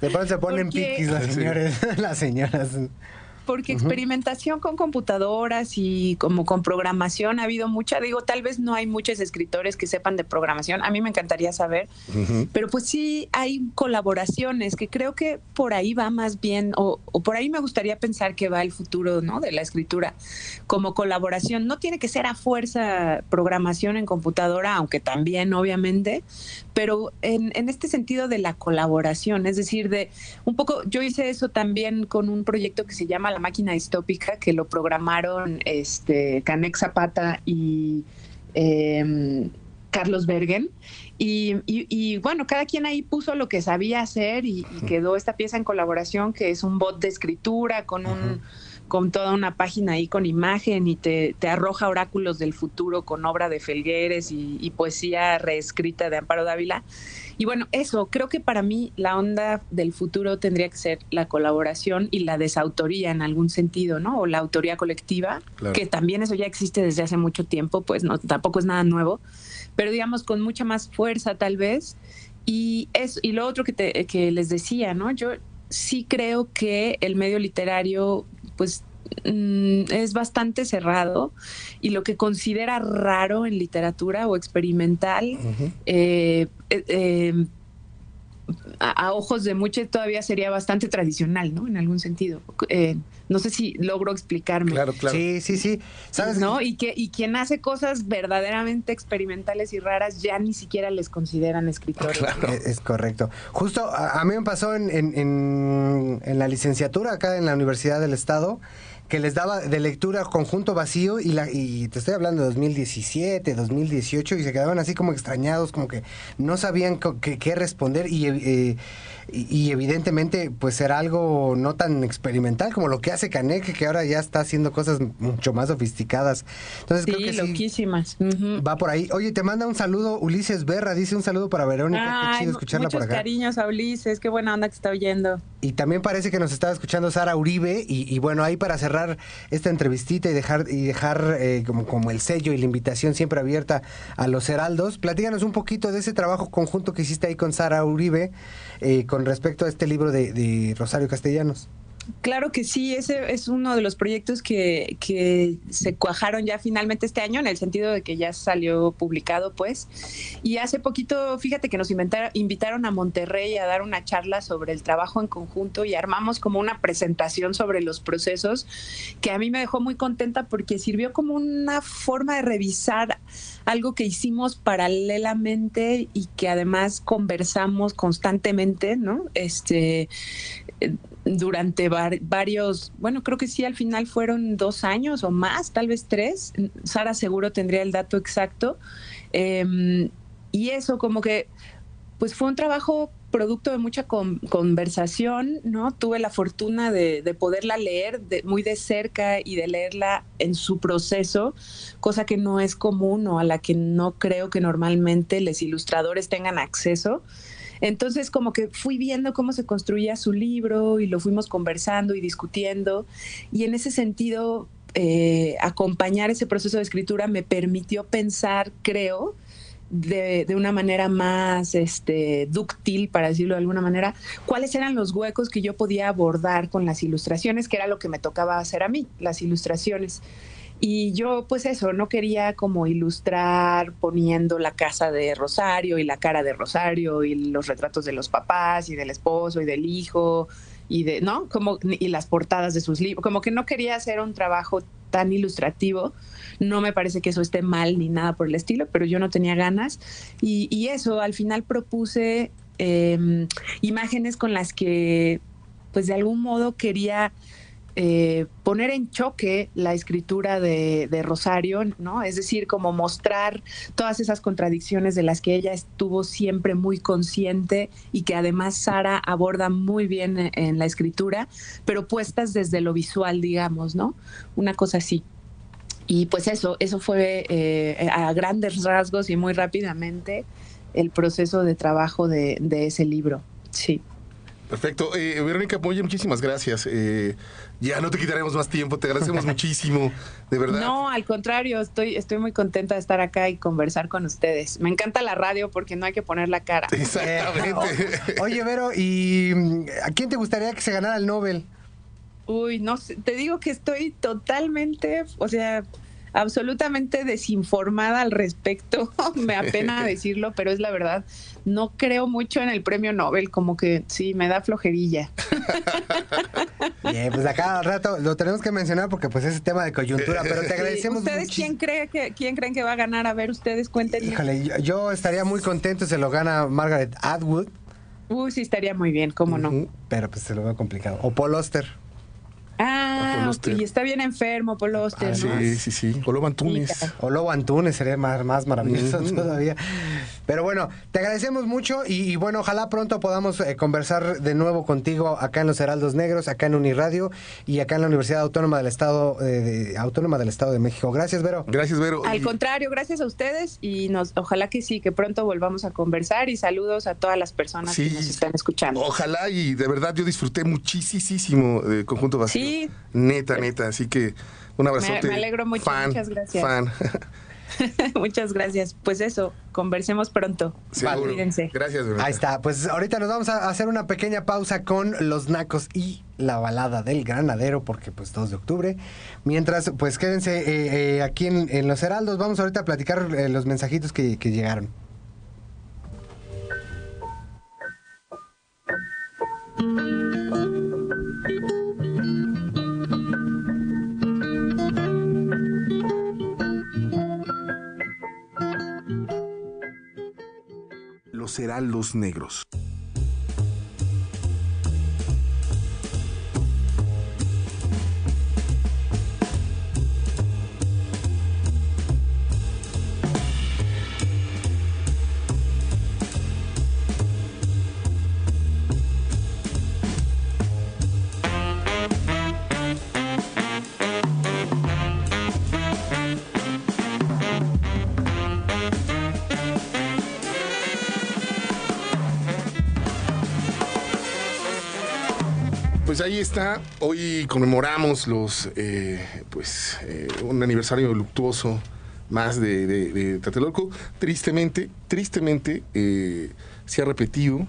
Se ponen piquis las señores, las señoras porque experimentación con computadoras y como con programación ha habido mucha, digo, tal vez no hay muchos escritores que sepan de programación, a mí me encantaría saber, pero pues sí hay colaboraciones que creo que por ahí va más bien, o, por ahí me gustaría pensar que va el futuro, ¿no? De la escritura, como colaboración, no tiene que ser a fuerza programación en computadora, aunque también obviamente, pero en, en este sentido de la colaboración, es decir, de un poco, yo hice eso también con un proyecto que se llama la máquina distópica que lo programaron este, Canex Zapata y em, Carlos Bergen. Y, bueno, cada quien ahí puso lo que sabía hacer y, quedó esta pieza en colaboración que es un bot de escritura con un con toda una página ahí con imagen y te, arroja oráculos del futuro con obra de Felgueres y, y poesía reescrita de Amparo Dávila. Y bueno, eso, creo que para mí la onda del futuro tendría que ser la colaboración y la desautoría en algún sentido, ¿no? O la autoría colectiva, que también eso ya existe desde hace mucho tiempo, pues no, tampoco es nada nuevo, pero digamos con mucha más fuerza tal vez. Y, eso, y lo otro que, te, que les decía, ¿no? Yo sí creo que el medio literario, pues mm, es bastante cerrado y lo que considera raro en literatura o experimental, eh, eh, eh, a, ojos de muchos todavía sería bastante tradicional, ¿no? En algún sentido. Eh, no sé si logro explicarme. Claro, claro. Sí, sí, sí. ¿Sabes? ¿No? Y que y quien hace cosas verdaderamente experimentales y raras ya ni siquiera les consideran escritores. Claro. Es, correcto. Justo a, mí me pasó en, en, en la licenciatura acá en la Universidad del Estado que les daba de lectura conjunto vacío y, la, y te estoy hablando de 2017, 2018 y se quedaban así como extrañados, como que no sabían qué responder y... Eh, y, evidentemente pues era algo no tan experimental como lo que hace Canek, que ahora ya está haciendo cosas mucho más sofisticadas. Entonces creo que loquísimas. Va por ahí. Oye, te manda un saludo Ulises Berra, dice un saludo para Verónica, qué chido escucharla por acá. cariños a Ulises, qué buena onda que está oyendo. Y también parece que nos estaba escuchando Sara Uribe y, bueno, ahí para cerrar esta entrevistita y dejar y dejar eh, como, como el sello y la invitación siempre abierta a los heraldos, platíganos un poquito de ese trabajo conjunto que hiciste ahí con Sara Uribe eh, con respecto a este libro de, Rosario Castellanos. Claro que sí, ese es uno de los proyectos que, que, se cuajaron ya finalmente este año, en el sentido de que ya salió publicado, pues. Y hace poquito, fíjate que nos invitaron a Monterrey a dar una charla sobre el trabajo en conjunto y armamos como una presentación sobre los procesos que a mí me dejó muy contenta porque sirvió como una forma de revisar algo que hicimos paralelamente y que además conversamos constantemente, ¿no? Este durante varios, bueno, creo que sí, al final fueron dos años o más, tal vez tres. Sara seguro tendría el dato exacto. Em, y eso como que, pues fue un trabajo producto de mucha conversación, ¿no? Tuve la fortuna de, poderla leer muy de cerca y de leerla en su proceso, cosa que no es común o a la que no creo que normalmente los ilustradores tengan acceso. Entonces, como que fui viendo cómo se construía su libro y lo fuimos conversando y discutiendo. Y en ese sentido, eh, acompañar ese proceso de escritura me permitió pensar, creo, de, una manera más este, dúctil, para decirlo de alguna manera, cuáles eran los huecos que yo podía abordar con las ilustraciones, que era lo que me tocaba hacer a mí, las ilustraciones. Y yo, pues eso, no quería como ilustrar poniendo la casa de Rosario y la cara de Rosario y los retratos de los papás y del esposo y del hijo y de, ¿no? Como, y las portadas de sus libros. Como que no quería hacer un trabajo tan ilustrativo. No me parece que eso esté mal ni nada por el estilo, pero yo no tenía ganas. Y, eso, al final propuse em, imágenes con las que, pues de algún modo quería eh, poner en choque la escritura de, Rosario, ¿no? Es decir, como mostrar todas esas contradicciones de las que ella estuvo siempre muy consciente y que además Sara aborda muy bien en la escritura, pero puestas desde lo visual, digamos, ¿no? Una cosa así. Y pues eso, eso fue eh, a grandes rasgos y muy rápidamente el proceso de trabajo de, de ese libro. Sí. Perfecto. Eh, Verónica Moya, muchísimas gracias. Eh, ya no te quitaremos más tiempo, te agradecemos muchísimo, de verdad. No, al contrario, estoy, estoy muy contenta de estar acá y conversar con ustedes. Me encanta la radio porque no hay que poner la cara. Exactamente. Oye, Vero, ¿y mm, a quién te gustaría que se ganara el Nobel? Uy, no sé, te digo que estoy totalmente, o sea, absolutamente desinformada al respecto. me apena decirlo, pero es la verdad. No creo mucho en el premio Nobel, como que sí, me da flojerilla. Bien, pues acá al rato lo tenemos que mencionar porque pues es tema de coyuntura, pero te agradecemos ¿Ustedes quién, cree que, quién creen que va a ganar? A ver, ustedes cuéntenme. Híjole, yo, estaría muy contento si se lo gana Margaret Atwood. Uy, sí, estaría muy bien, cómo no. Pero pues se lo veo complicado. O Paul Oster. Ah, y está bien enfermo Paul Oster. Ah, sí, sí, sí. O Lobo Antunes. O Lobo Antunes sería más, más maravilloso todavía. Pero bueno, te agradecemos mucho y, bueno, ojalá pronto podamos eh, conversar de nuevo contigo acá en los Heraldos Negros, acá en Uniradio y acá en la Universidad Autónoma del Estado eh, de, Autónoma del Estado de México. Gracias, Vero. Gracias, Vero. Al contrario, gracias a ustedes y nos ojalá que sí, que pronto volvamos a conversar y saludos a todas las personas que nos están escuchando. Ojalá y de verdad yo disfruté muchísimo de Conjunto Neta, neta. Así que un abrazote. Me, alegro mucho. Muchas gracias. Fan. Muchas gracias. Pues eso, conversemos pronto. Seguro. Gracias, Ahí está. Pues ahorita nos vamos a hacer una pequeña pausa con los nacos y la balada del granadero, porque pues 2 de octubre. Mientras, pues quédense eh, eh, aquí en, Los Heraldos. Vamos ahorita a platicar eh, los mensajitos que, que llegaron. Los Heraldos Negros. Pues ahí está. Hoy conmemoramos los, eh, pues, eh, un aniversario luctuoso más de, de, Tlatelolco. Tristemente, tristemente, eh, se ha repetido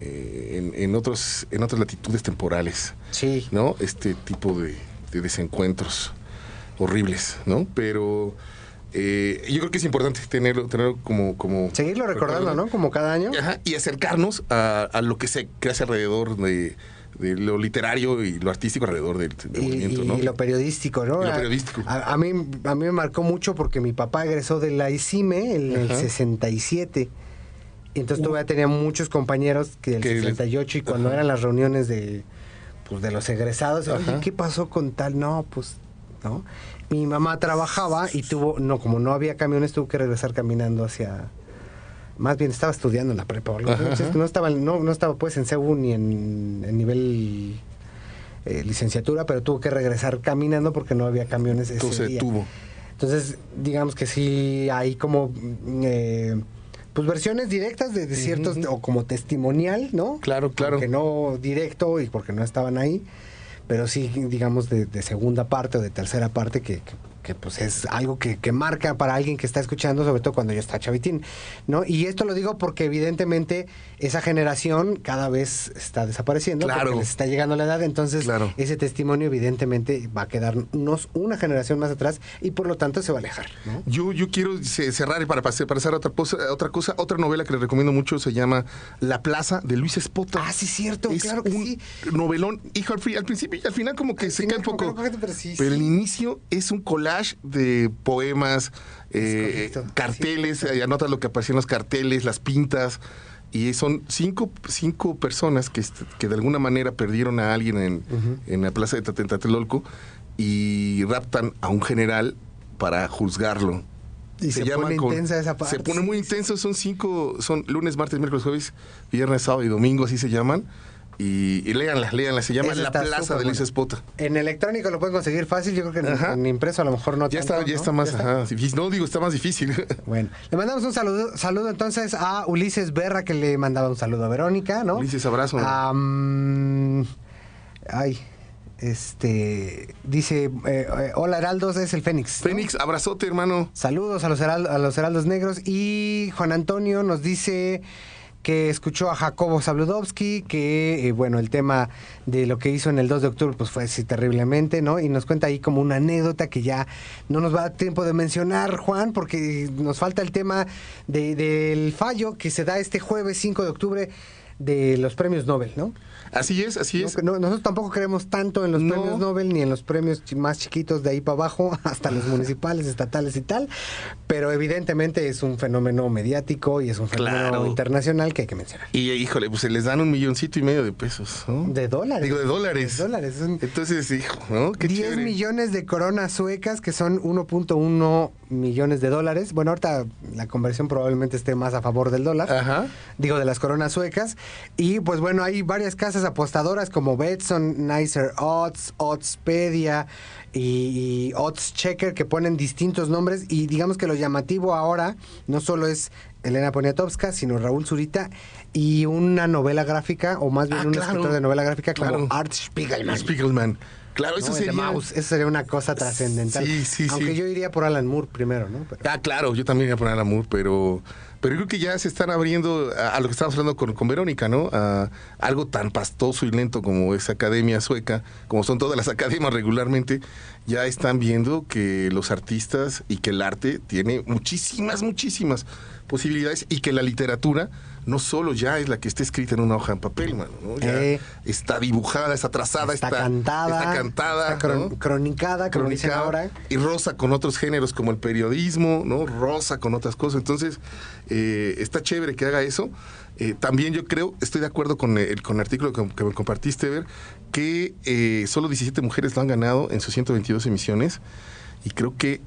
en, otros, en otras latitudes temporales. Sí. ¿No? Este tipo de, desencuentros horribles, ¿no? Pero yo creo que es importante tenerlo, tenerlo como, como... Seguirlo recordando, ¿no? Como cada año. Ajá, y acercarnos a, a, lo que se hace alrededor de de lo literario y lo artístico alrededor del, movimiento, ¿no? Y lo periodístico, ¿no? lo periodístico. A, mí, a mí me marcó mucho porque mi papá egresó de la ICIME en el 67. Entonces todavía tenía muchos compañeros que el 68 y cuando eran las reuniones de pues de los egresados, oye, ¿qué pasó con tal? No, pues, ¿no? Mi mamá trabajaba y tuvo, no, como no había camiones, tuvo que regresar caminando hacia, más bien estaba estudiando en la prepa. no estaba, no, no estaba pues en CEU ni en, nivel eh, licenciatura, pero tuvo que regresar caminando porque no había camiones ese Entonces tuvo. Entonces, digamos que sí hay como eh, pues versiones directas de, ciertos, o como testimonial, ¿no? Claro, claro. Que no directo y porque no estaban ahí, pero sí, digamos, de, segunda parte o de tercera parte que que pues es algo que, marca para alguien que está escuchando, sobre todo cuando yo está chavitín, ¿no? Y esto lo digo porque evidentemente esa generación cada vez está desapareciendo, claro. porque les está llegando la edad, entonces ese testimonio evidentemente va a quedarnos una generación más atrás y por lo tanto se va a alejar, Yo, yo quiero cerrar y para pasar, para hacer otra cosa, otra cosa, otra novela que les recomiendo mucho se llama La Plaza de Luis Espota. Ah, sí, cierto, claro que sí. novelón, hijo, al, principio y al final como que se cae un poco. Pero, el inicio es un collage de poemas, eh, carteles, sí. anotas lo que aparecía en los carteles, las pintas. Y son cinco, cinco personas que, que de alguna manera perdieron a alguien en, en la plaza de Tatentatelolco y raptan a un general para juzgarlo. Y se, pone intensa esa parte. Se pone muy intenso, son cinco, son lunes, martes, miércoles, jueves, viernes, sábado y domingo, así se llaman. Y, y léanla, léanla, se llama La Plaza de Luis Espota. En electrónico lo pueden conseguir fácil, yo creo que en, impreso a lo mejor no Ya está, ya está más, difícil. No, digo, está más difícil. Bueno, le mandamos un saludo, saludo entonces a Ulises Berra, que le mandaba un saludo a Verónica, ¿no? Ulises, abrazo. ay, este dice eh, eh, hola Heraldos es el Fénix Fénix abrazote hermano saludos a los, a los Heraldos Negros y Juan Antonio nos dice que escuchó a Jacobo Zabludovsky, que, eh, bueno, el tema de lo que hizo en el 2 de octubre, pues fue así terriblemente, ¿no? Y nos cuenta ahí como una anécdota que ya no nos va a dar tiempo de mencionar, Juan, porque nos falta el tema del fallo que se da este jueves 5 de octubre de los premios Nobel, ¿no? Así es, así es. nosotros tampoco creemos tanto en los premios Nobel ni en los premios más chiquitos de ahí para abajo, hasta los municipales, estatales y tal, pero evidentemente es un fenómeno mediático y es un fenómeno internacional que hay que mencionar. Y híjole, pues se les dan un milloncito y medio de pesos, ¿no? De dólares. Digo, de dólares. De dólares. Entonces, hijo, ¿no? Qué 10 millones de coronas suecas, que son 1.1 millones de dólares. Bueno, ahorita la conversión probablemente esté más a favor del dólar. Ajá. Digo, de las coronas suecas. Y pues bueno, hay varias casas apostadoras como Betson, Nicer Odds, Oddspedia y, Odds Checker que ponen distintos nombres. Y digamos que lo llamativo ahora no solo es Elena Poniatowska, sino Raúl Zurita y una novela gráfica, o más bien ah, un escritor de novela gráfica como Art Spiegelman. Spiegelman. Claro, eso sería. eso sería una cosa trascendental. Sí, sí, Aunque yo iría por Alan Moore primero, ¿no? Ah, claro, yo también iría por Alan Moore, pero Pero yo creo que ya se están abriendo a, lo que estábamos hablando con, con Verónica, ¿no? A algo tan pastoso y lento como esa academia sueca, como son todas las academias regularmente, ya están viendo que los artistas y que el arte tiene muchísimas, muchísimas posibilidades y que la literatura no solo ya es la que está escrita en una hoja en papel, mano, ¿no? Ya Eh. está dibujada, está trazada, Está está, cantada, está cantada, está cron- ¿no? cronicada, como dicen Cronicada, ahora. y rosa con otros géneros como el periodismo, ¿no? Rosa con otras cosas. Entonces, eh, está chévere que haga eso. Eh, también yo creo, estoy de acuerdo con el, con el artículo que, que me compartiste, Ver, que solo 17 mujeres lo han ganado en sus 122 emisiones. Y creo que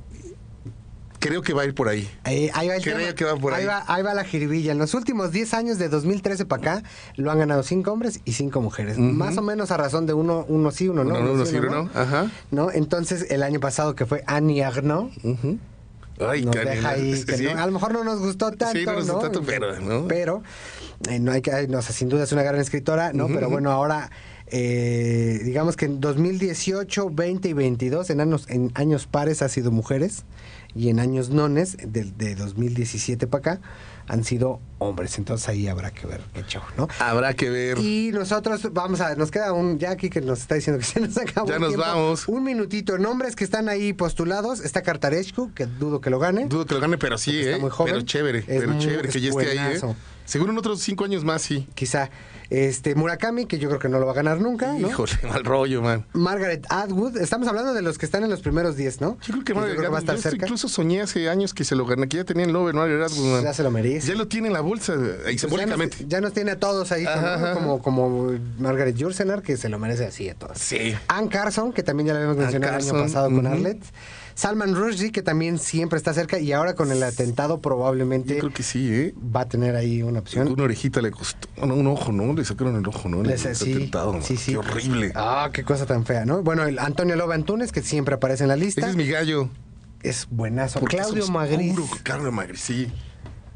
creo que va a ir por ahí. Eh, ahí va el Creo tema. que va por ahí. va, ahí va la jiribilla. En los últimos 10 años, de 2013 para acá, lo han ganado 5 hombres y 5 mujeres. Más o menos a razón de uno, uno sí, uno no. Uno no, uno sí, uno no. Ajá. ¿No? Entonces, el año pasado que fue Annie Arnaud. Ay, nos Karen, deja ahí que sí. no- a lo mejor no nos gustó tanto, Sí, no nos gustó tanto, pero, ¿no? Pero, eh, no hay que, no, o sea, sin duda es una gran escritora, ¿no? Pero bueno, ahora, eh, digamos que en 2018, 20 y 22, en años, en años pares ha sido mujeres y en años nones, de, de 2017 para acá, han sido hombres. Entonces ahí habrá que ver qué show, ¿no? Habrá que ver. Y nosotros, vamos a ver, nos queda un, ya aquí que nos está diciendo que se nos acabó Ya el nos tiempo. vamos. Un minutito, nombres que están ahí postulados. Está Cartarescu, que dudo que lo gane. Dudo que lo gane, pero sí, Está ¿eh? muy joven. Pero chévere, Es pero muy- chévere que ya esté ahí, ¿eh? Seguro en otros cinco años más, sí. Quizá. Este, Murakami, que yo creo que no lo va a ganar nunca, ¿no? Híjole, mal rollo, man. Margaret Atwood, estamos hablando de los que están en los primeros 10, ¿no? Yo creo que, Margaret que va a Atwood, estar yo cerca. incluso soñé hace años que se lo ganó, que ya tenía el Nobel Margaret Atwood, man. Ya se lo merece. Ya lo tiene en la bolsa, ahí Pues ya, simbólicamente. nos, ya nos tiene a todos ahí, Ajá, ¿no? ajá. como, como Margaret Jursenar, que se lo merece así a todos. Sí. Ann Carson, que también ya la habíamos mencionado el año pasado con. Arlette. Salman Rushdie, que también siempre está cerca y ahora con el atentado probablemente Yo creo que sí, ¿eh? va a tener ahí una opción. Una orejita le costó. No, un ojo, ¿no? Le sacaron el ojo, ¿no? Le Les- sí, atentado, sí, sí. Qué horrible. Ah, qué cosa tan fea, ¿no? Bueno, el Antonio Loba Antunes, que siempre aparece en la lista. Ese es mi gallo. Es buenazo. porque Claudio Magris, Claudio Magris, sí.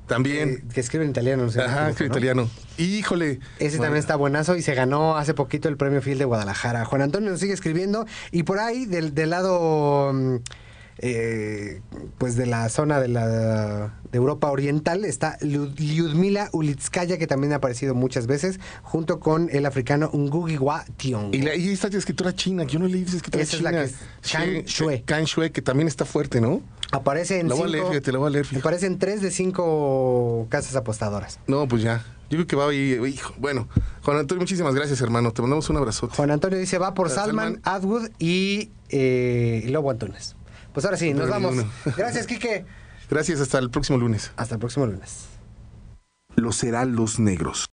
También. eh, que escribe en italiano. No sé Ajá, que ¿no? italiano. Híjole. Ese Bueno, también está buenazo y se ganó hace poquito el premio Phil de Guadalajara. Juan Antonio nos sigue escribiendo y por ahí del, del lado mm, eh, pues de la zona de la de Europa Oriental está Lyudmila Ulitskaya que también ha aparecido muchas veces junto con el africano Ngugi Wa Thiong. Y, la, y esta escritora china, que yo no leí esa escritora Esa es la china. que es She- Shui. Kan Shui, que también está fuerte, ¿no? Aparece en La voy a leer, cinco- fíjate, la voy a leer, fíjate. Aparece en tres de cinco casas apostadoras. No, pues ya. Yo creo que va a ir. Hijo. Bueno, Juan Antonio, muchísimas gracias, hermano. Te mandamos un abrazote. Juan Antonio dice va por Salman, Salman. Atwood y, eh, Lobo Antunes. Pues ahora sí, nos vamos. Gracias, Quique. Gracias, hasta el próximo lunes. Hasta el próximo lunes. Los Heraldos Negros.